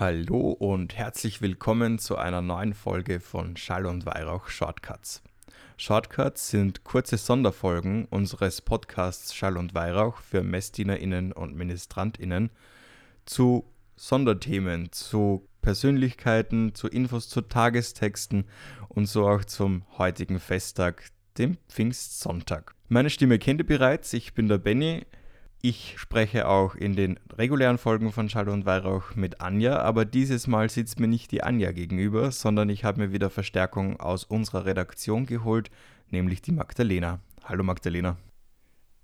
Hallo und herzlich willkommen zu einer neuen Folge von Schall und Weihrauch Shortcuts. Shortcuts sind kurze Sonderfolgen unseres Podcasts Schall und Weihrauch für MessdienerInnen und MinistrantInnen zu Sonderthemen, zu Persönlichkeiten, zu Infos zu Tagestexten und so auch zum heutigen Festtag, dem Pfingstsonntag. Meine Stimme kennt ihr bereits, ich bin der Benny. Ich spreche auch in den regulären Folgen von Schall und Weihrauch mit Anja, aber dieses Mal sitzt mir nicht die Anja gegenüber, sondern ich habe mir wieder Verstärkung aus unserer Redaktion geholt, nämlich die Magdalena. Hallo Magdalena.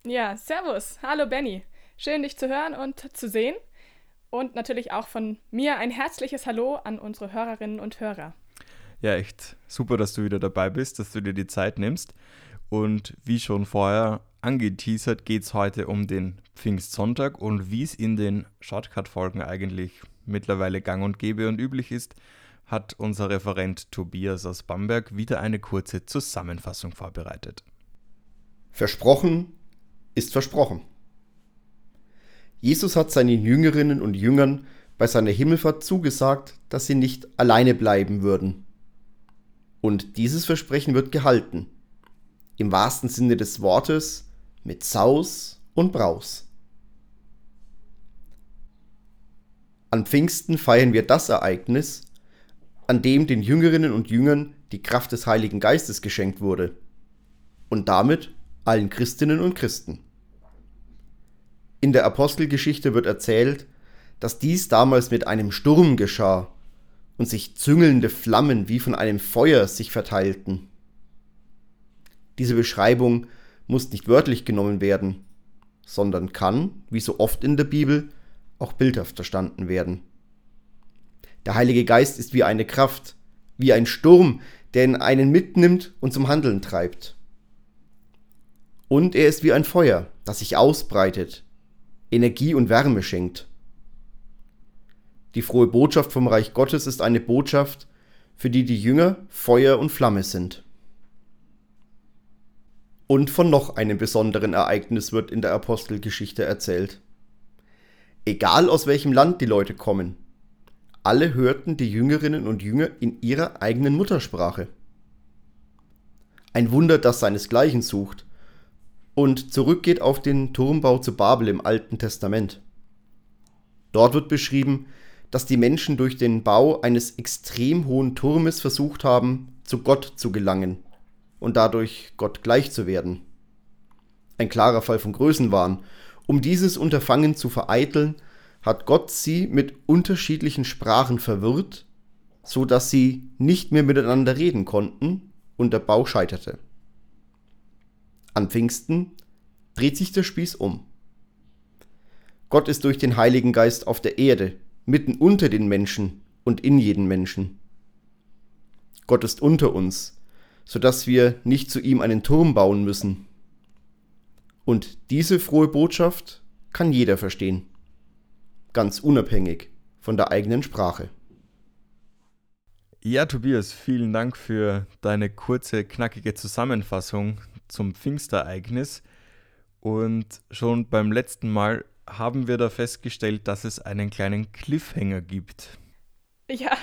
Ja, servus. Hallo Benny. Schön dich zu hören und zu sehen. Und natürlich auch von mir ein herzliches Hallo an unsere Hörerinnen und Hörer. Ja, echt super, dass du wieder dabei bist, dass du dir die Zeit nimmst. Und wie schon vorher angeteasert, geht es heute um den Pfingstsonntag und wie es in den Shortcut-Folgen eigentlich mittlerweile gang und gäbe und üblich ist, hat unser Referent Tobias aus Bamberg wieder eine kurze Zusammenfassung vorbereitet. Versprochen ist versprochen. Jesus hat seinen Jüngerinnen und Jüngern bei seiner Himmelfahrt zugesagt, dass sie nicht alleine bleiben würden. Und dieses Versprechen wird gehalten. Im wahrsten Sinne des Wortes mit Saus und Braus. An Pfingsten feiern wir das Ereignis, an dem den Jüngerinnen und Jüngern die Kraft des Heiligen Geistes geschenkt wurde und damit allen Christinnen und Christen. In der Apostelgeschichte wird erzählt, dass dies damals mit einem Sturm geschah und sich züngelnde Flammen wie von einem Feuer sich verteilten. Diese Beschreibung muss nicht wörtlich genommen werden, sondern kann, wie so oft in der Bibel, auch bildhaft verstanden werden. Der Heilige Geist ist wie eine Kraft, wie ein Sturm, der in einen mitnimmt und zum Handeln treibt. Und er ist wie ein Feuer, das sich ausbreitet, Energie und Wärme schenkt. Die frohe Botschaft vom Reich Gottes ist eine Botschaft, für die die Jünger Feuer und Flamme sind. Und von noch einem besonderen Ereignis wird in der Apostelgeschichte erzählt. Egal aus welchem Land die Leute kommen, alle hörten die Jüngerinnen und Jünger in ihrer eigenen Muttersprache. Ein Wunder, das seinesgleichen sucht und zurückgeht auf den Turmbau zu Babel im Alten Testament. Dort wird beschrieben, dass die Menschen durch den Bau eines extrem hohen Turmes versucht haben, zu Gott zu gelangen und dadurch Gott gleich zu werden. Ein klarer Fall von Größenwahn. Um dieses Unterfangen zu vereiteln, hat Gott sie mit unterschiedlichen Sprachen verwirrt, so dass sie nicht mehr miteinander reden konnten und der Bau scheiterte. An Pfingsten dreht sich der Spieß um. Gott ist durch den Heiligen Geist auf der Erde, mitten unter den Menschen und in jeden Menschen. Gott ist unter uns, sodass wir nicht zu ihm einen Turm bauen müssen. Und diese frohe Botschaft kann jeder verstehen, ganz unabhängig von der eigenen Sprache. Ja, Tobias, vielen Dank für deine kurze, knackige Zusammenfassung zum Pfingstereignis. Und schon beim letzten Mal haben wir da festgestellt, dass es einen kleinen Cliffhanger gibt. Ja,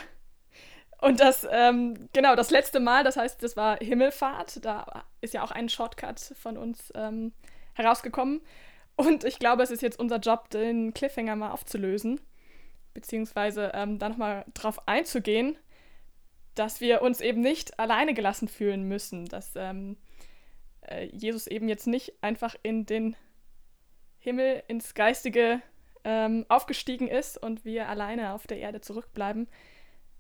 und das, ähm, genau, das letzte Mal, das heißt, das war Himmelfahrt. Da ist ja auch ein Shortcut von uns ähm, herausgekommen. Und ich glaube, es ist jetzt unser Job, den Cliffhanger mal aufzulösen. Beziehungsweise ähm, da nochmal drauf einzugehen, dass wir uns eben nicht alleine gelassen fühlen müssen. Dass ähm, äh, Jesus eben jetzt nicht einfach in den Himmel, ins Geistige ähm, aufgestiegen ist und wir alleine auf der Erde zurückbleiben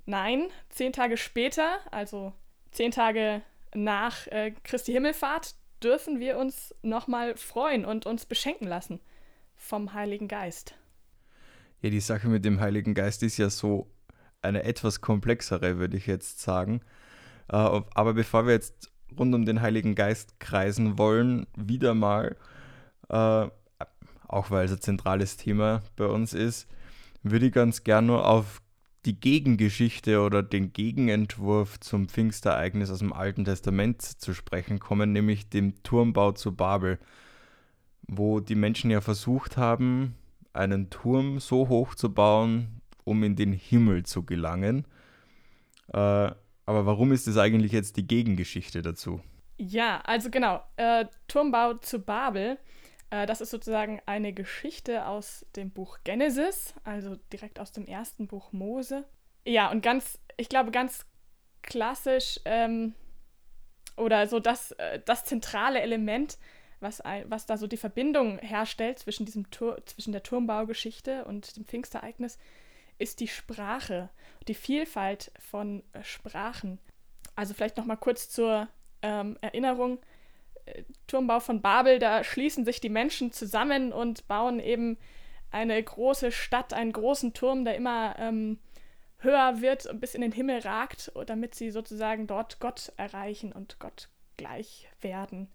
Nein, zehn Tage später, also zehn Tage nach äh, Christi Himmelfahrt, dürfen wir uns nochmal freuen und uns beschenken lassen vom Heiligen Geist. Ja, die Sache mit dem Heiligen Geist ist ja so eine etwas komplexere, würde ich jetzt sagen. Äh, aber bevor wir jetzt rund um den Heiligen Geist kreisen wollen, wieder mal, äh, auch weil es ein zentrales Thema bei uns ist, würde ich ganz gern nur auf die Gegengeschichte oder den Gegenentwurf zum Pfingstereignis aus dem Alten Testament zu sprechen kommen, nämlich dem Turmbau zu Babel, wo die Menschen ja versucht haben, einen Turm so hoch zu bauen um in den Himmel zu gelangen. Äh, aber warum ist das eigentlich jetzt die Gegengeschichte dazu? Ja, also genau. Äh, Turmbau zu Babel, das ist sozusagen eine Geschichte aus dem Buch Genesis, also direkt aus dem ersten Buch Mose. Ja, und ganz, ich glaube, ganz klassisch ähm, oder so das, äh, das zentrale Element, was, was da so die Verbindung herstellt zwischen, diesem Tur zwischen der Turmbaugeschichte und dem Pfingstereignis, ist die Sprache, die Vielfalt von äh, Sprachen. Also vielleicht noch mal kurz zur ähm, Erinnerung. Turmbau von Babel, da schließen sich die Menschen zusammen und bauen eben eine große Stadt, einen großen Turm, der immer ähm, höher wird und bis in den Himmel ragt, damit sie sozusagen dort Gott erreichen und Gott gleich werden.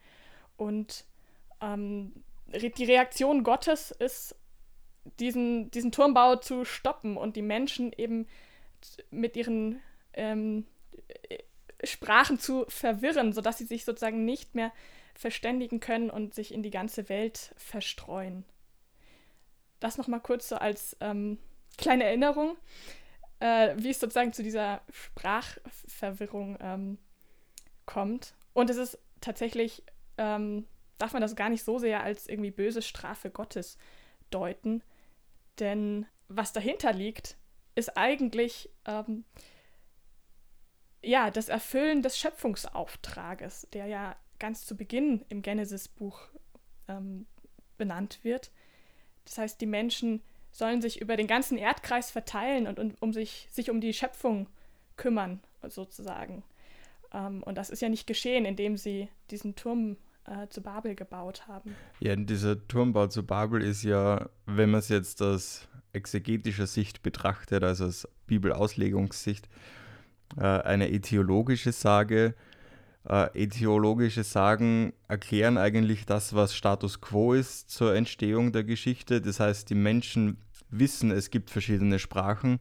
Und ähm, die Reaktion Gottes ist, diesen, diesen Turmbau zu stoppen und die Menschen eben mit ihren ähm, Sprachen zu verwirren, sodass sie sich sozusagen nicht mehr verständigen können und sich in die ganze Welt verstreuen. Das nochmal kurz so als ähm, kleine Erinnerung äh, wie es sozusagen zu dieser Sprachverwirrung ähm, kommt. Und es ist tatsächlich, ähm, darf man das gar nicht so sehr als irgendwie böse Strafe Gottes deuten, denn was dahinter liegt, ist eigentlich ähm, ja das Erfüllen des Schöpfungsauftrages, der ja ganz zu Beginn im Genesis-Buch ähm, benannt wird. Das heißt, die Menschen sollen sich über den ganzen Erdkreis verteilen und, und um sich, sich um die Schöpfung kümmern, sozusagen. Ähm, und das ist ja nicht geschehen, indem sie diesen Turm äh, zu Babel gebaut haben. Ja, dieser Turmbau zu Babel ist ja, wenn man es jetzt aus exegetischer Sicht betrachtet, also aus Bibelauslegungssicht, äh, eine etiologische Sage. Äh, etiologische Sagen erklären eigentlich das, was Status quo ist zur Entstehung der Geschichte. Das heißt, die Menschen wissen, es gibt verschiedene Sprachen.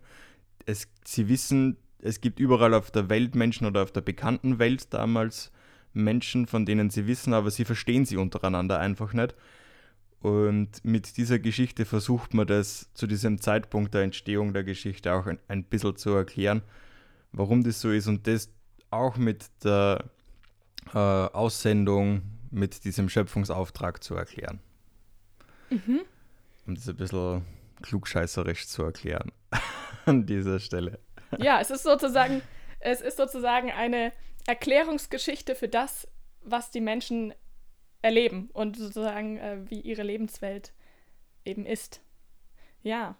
Es, sie wissen, es gibt überall auf der Welt Menschen oder auf der bekannten Welt damals Menschen, von denen sie wissen, aber sie verstehen sie untereinander einfach nicht. Und mit dieser Geschichte versucht man das zu diesem Zeitpunkt der Entstehung der Geschichte auch ein, ein bisschen zu erklären, warum das so ist und das auch mit der äh, Aussendung, mit diesem Schöpfungsauftrag zu erklären. Mhm. Um das ein bisschen klugscheißerisch zu erklären an dieser Stelle. Ja, es ist sozusagen, es ist sozusagen eine Erklärungsgeschichte für das, was die Menschen erleben und sozusagen äh, wie ihre Lebenswelt eben ist. Ja.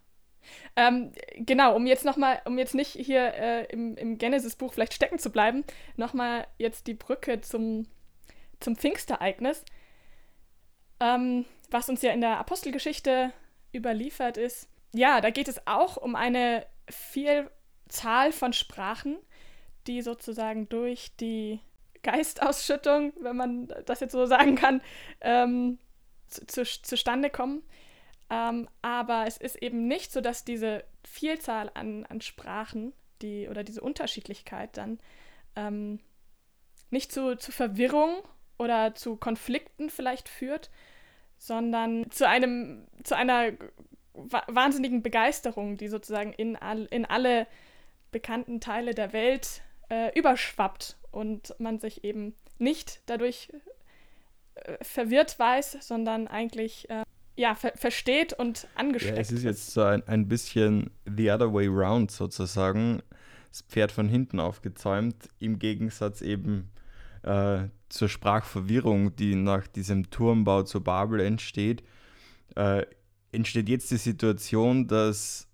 Ähm, genau, um jetzt nochmal, um jetzt nicht hier äh, im, im Genesis-Buch vielleicht stecken zu bleiben, nochmal jetzt die Brücke zum, zum Pfingstereignis, ähm, was uns ja in der Apostelgeschichte überliefert ist. Ja, da geht es auch um eine Vielzahl von Sprachen, die sozusagen durch die Geistausschüttung, wenn man das jetzt so sagen kann, ähm, zu, zu, zustande kommen. Ähm, aber es ist eben nicht so, dass diese Vielzahl an, an Sprachen, die oder diese Unterschiedlichkeit dann ähm, nicht zu, zu Verwirrung oder zu Konflikten vielleicht führt, sondern zu einem, zu einer wahnsinnigen Begeisterung, die sozusagen in, all, in alle bekannten Teile der Welt äh, überschwappt und man sich eben nicht dadurch äh, verwirrt weiß, sondern eigentlich äh, ja, ver versteht und angesteckt. Ja, es ist jetzt so ein, ein bisschen the other way round sozusagen. Das Pferd von hinten aufgezäumt, im Gegensatz eben äh, zur Sprachverwirrung, die nach diesem Turmbau zu Babel entsteht, äh, entsteht jetzt die Situation, dass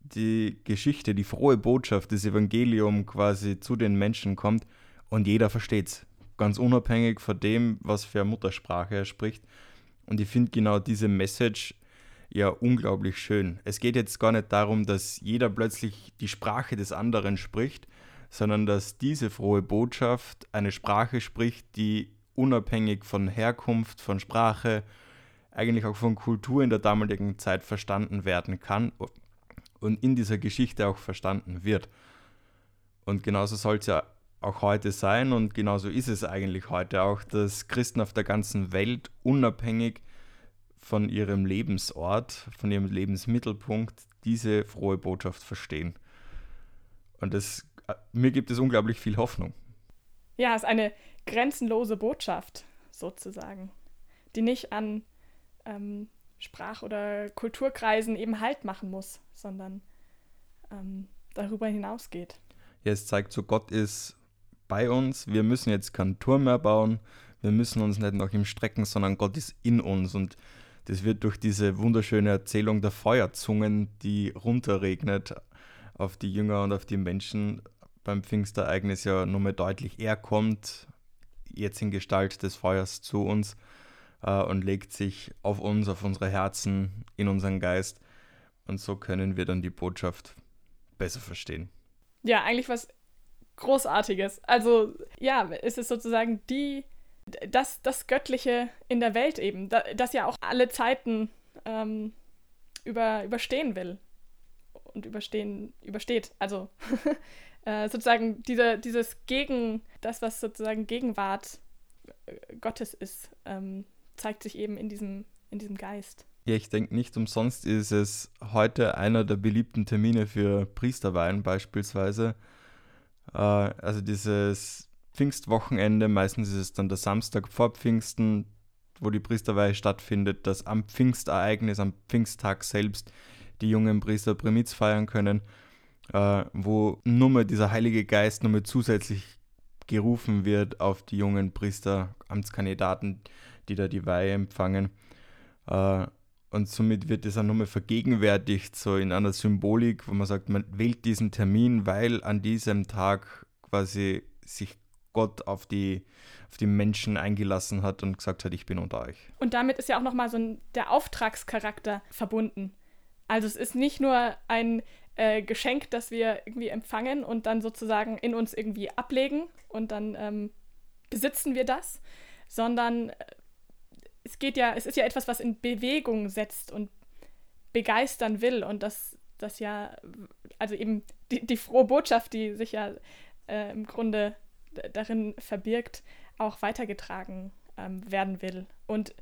die Geschichte, die frohe Botschaft, das Evangelium quasi zu den Menschen kommt und jeder versteht es. Ganz unabhängig von dem, was für Muttersprache er spricht. Und ich finde genau diese Message ja unglaublich schön. Es geht jetzt gar nicht darum, dass jeder plötzlich die Sprache des anderen spricht, sondern dass diese frohe Botschaft eine Sprache spricht, die unabhängig von Herkunft, von Sprache, eigentlich auch von Kultur in der damaligen Zeit verstanden werden kann und in dieser Geschichte auch verstanden wird. Und genauso soll es ja auch heute sein und genauso ist es eigentlich heute auch, dass Christen auf der ganzen Welt unabhängig von ihrem Lebensort, von ihrem Lebensmittelpunkt diese frohe Botschaft verstehen. Und das, äh, mir gibt es unglaublich viel Hoffnung. Ja, es ist eine grenzenlose Botschaft sozusagen, die nicht an ähm, Sprach- oder Kulturkreisen eben Halt machen muss, sondern ähm, darüber hinausgeht. Ja, es zeigt so, Gott ist bei uns. Wir müssen jetzt keinen Turm mehr bauen. Wir müssen uns nicht noch im Strecken, sondern Gott ist in uns. Und das wird durch diese wunderschöne Erzählung der Feuerzungen, die runterregnet auf die Jünger und auf die Menschen beim Pfingstereignis ja nochmal deutlich. Er kommt jetzt in Gestalt des Feuers zu uns äh, und legt sich auf uns, auf unsere Herzen, in unseren Geist. Und so können wir dann die Botschaft besser verstehen. Ja, eigentlich was Großartiges. Also, ja, es ist sozusagen die, das, das Göttliche in der Welt eben, das ja auch alle Zeiten ähm, über, überstehen will und überstehen, übersteht. Also äh, sozusagen diese, dieses Gegen, das, was sozusagen Gegenwart äh, Gottes ist, ähm, zeigt sich eben in diesem, in diesem Geist. Ja, ich denke nicht umsonst ist es heute einer der beliebten Termine für Priesterweihen beispielsweise. Äh, also dieses Pfingstwochenende, meistens ist es dann der Samstag vor Pfingsten, wo die Priesterweihe stattfindet, dass am Pfingstereignis, am Pfingsttag selbst die jungen Priester Primitz feiern können, äh, wo nur mal dieser Heilige Geist nur mal zusätzlich gerufen wird auf die jungen Priester, Amtskandidaten, die da die Weihe empfangen. Äh, und somit wird es auch nochmal vergegenwärtigt, so in einer Symbolik, wo man sagt, man wählt diesen Termin, weil an diesem Tag quasi sich Gott auf die, auf die Menschen eingelassen hat und gesagt hat, ich bin unter euch. Und damit ist ja auch nochmal so ein, der Auftragscharakter verbunden. Also es ist nicht nur ein äh, Geschenk, das wir irgendwie empfangen und dann sozusagen in uns irgendwie ablegen und dann ähm, besitzen wir das, sondern es geht ja, es ist ja etwas, was in Bewegung setzt und begeistern will und das, das ja, also eben die, die frohe Botschaft, die sich ja äh, im Grunde darin verbirgt, auch weitergetragen ähm, werden will. Und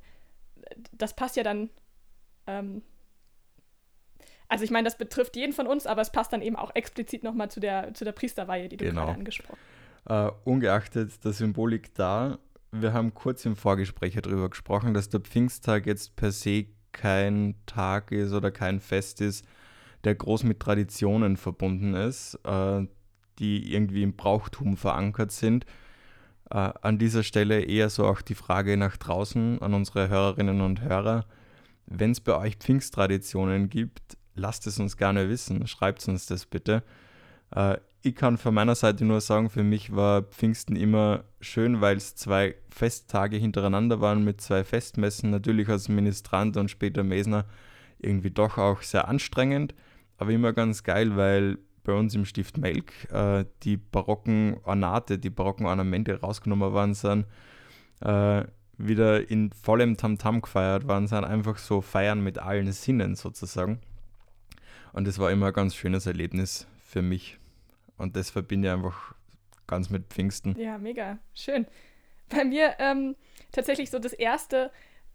das passt ja dann, ähm, also ich meine, das betrifft jeden von uns, aber es passt dann eben auch explizit nochmal zu der, zu der Priesterweihe, die du genau. gerade angesprochen hast. Uh, ungeachtet der Symbolik da, wir haben kurz im Vorgespräch darüber gesprochen, dass der Pfingsttag jetzt per se kein Tag ist oder kein Fest ist, der groß mit Traditionen verbunden ist, äh, die irgendwie im Brauchtum verankert sind. Äh, an dieser Stelle eher so auch die Frage nach draußen an unsere Hörerinnen und Hörer. Wenn es bei euch Pfingsttraditionen gibt, lasst es uns gerne wissen, schreibt uns das bitte. Äh, ich kann von meiner Seite nur sagen, für mich war Pfingsten immer schön, weil es zwei Festtage hintereinander waren mit zwei Festmessen. Natürlich als Ministrant und später Mesner irgendwie doch auch sehr anstrengend, aber immer ganz geil, weil bei uns im Stift Melk äh, die barocken Ornate, die barocken Ornamente rausgenommen worden sind, äh, wieder in vollem Tamtam gefeiert worden sind, einfach so feiern mit allen Sinnen sozusagen. Und das war immer ein ganz schönes Erlebnis für mich. Und das verbinde ich einfach ganz mit Pfingsten. Ja, mega. Schön. Bei mir ähm, tatsächlich so das Erste,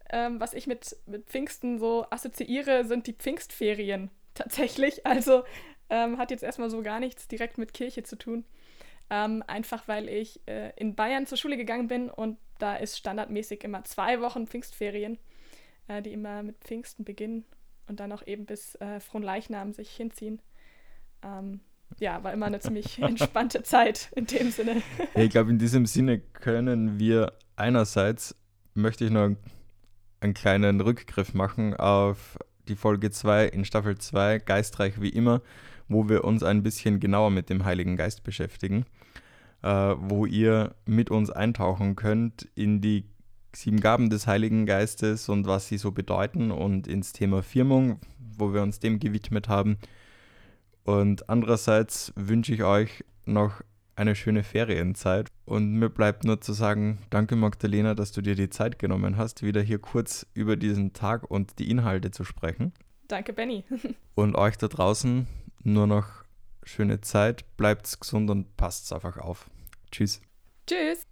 ähm, was ich mit, mit Pfingsten so assoziiere, sind die Pfingstferien. Tatsächlich. Also ähm, hat jetzt erstmal so gar nichts direkt mit Kirche zu tun. Ähm, einfach weil ich äh, in Bayern zur Schule gegangen bin und da ist standardmäßig immer zwei Wochen Pfingstferien, äh, die immer mit Pfingsten beginnen und dann auch eben bis äh, Fronleichnam sich hinziehen. Ähm, ja, war immer eine ziemlich entspannte Zeit in dem Sinne. Ich glaube, in diesem Sinne können wir einerseits, möchte ich noch einen kleinen Rückgriff machen auf die Folge 2 in Staffel 2, Geistreich wie immer, wo wir uns ein bisschen genauer mit dem Heiligen Geist beschäftigen, äh, wo ihr mit uns eintauchen könnt in die sieben Gaben des Heiligen Geistes und was sie so bedeuten und ins Thema Firmung, wo wir uns dem gewidmet haben. Und andererseits wünsche ich euch noch eine schöne Ferienzeit. Und mir bleibt nur zu sagen, danke Magdalena, dass du dir die Zeit genommen hast, wieder hier kurz über diesen Tag und die Inhalte zu sprechen. Danke, Benny. und euch da draußen nur noch schöne Zeit, bleibt gesund und passt einfach auf. Tschüss. Tschüss.